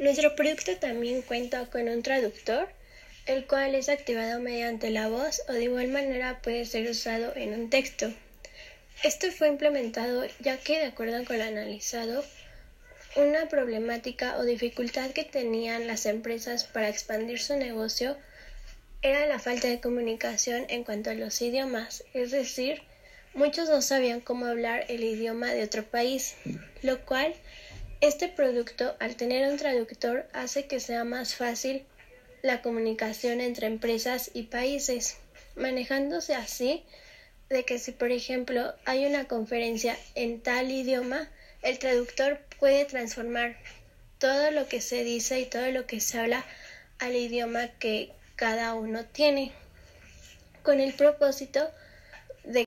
Nuestro producto también cuenta con un traductor, el cual es activado mediante la voz o de igual manera puede ser usado en un texto. Esto fue implementado ya que, de acuerdo con lo analizado, una problemática o dificultad que tenían las empresas para expandir su negocio era la falta de comunicación en cuanto a los idiomas, es decir, muchos no sabían cómo hablar el idioma de otro país, lo cual este producto, al tener un traductor, hace que sea más fácil la comunicación entre empresas y países, manejándose así de que si por ejemplo hay una conferencia en tal idioma, el traductor puede transformar todo lo que se dice y todo lo que se habla al idioma que cada uno tiene, con el propósito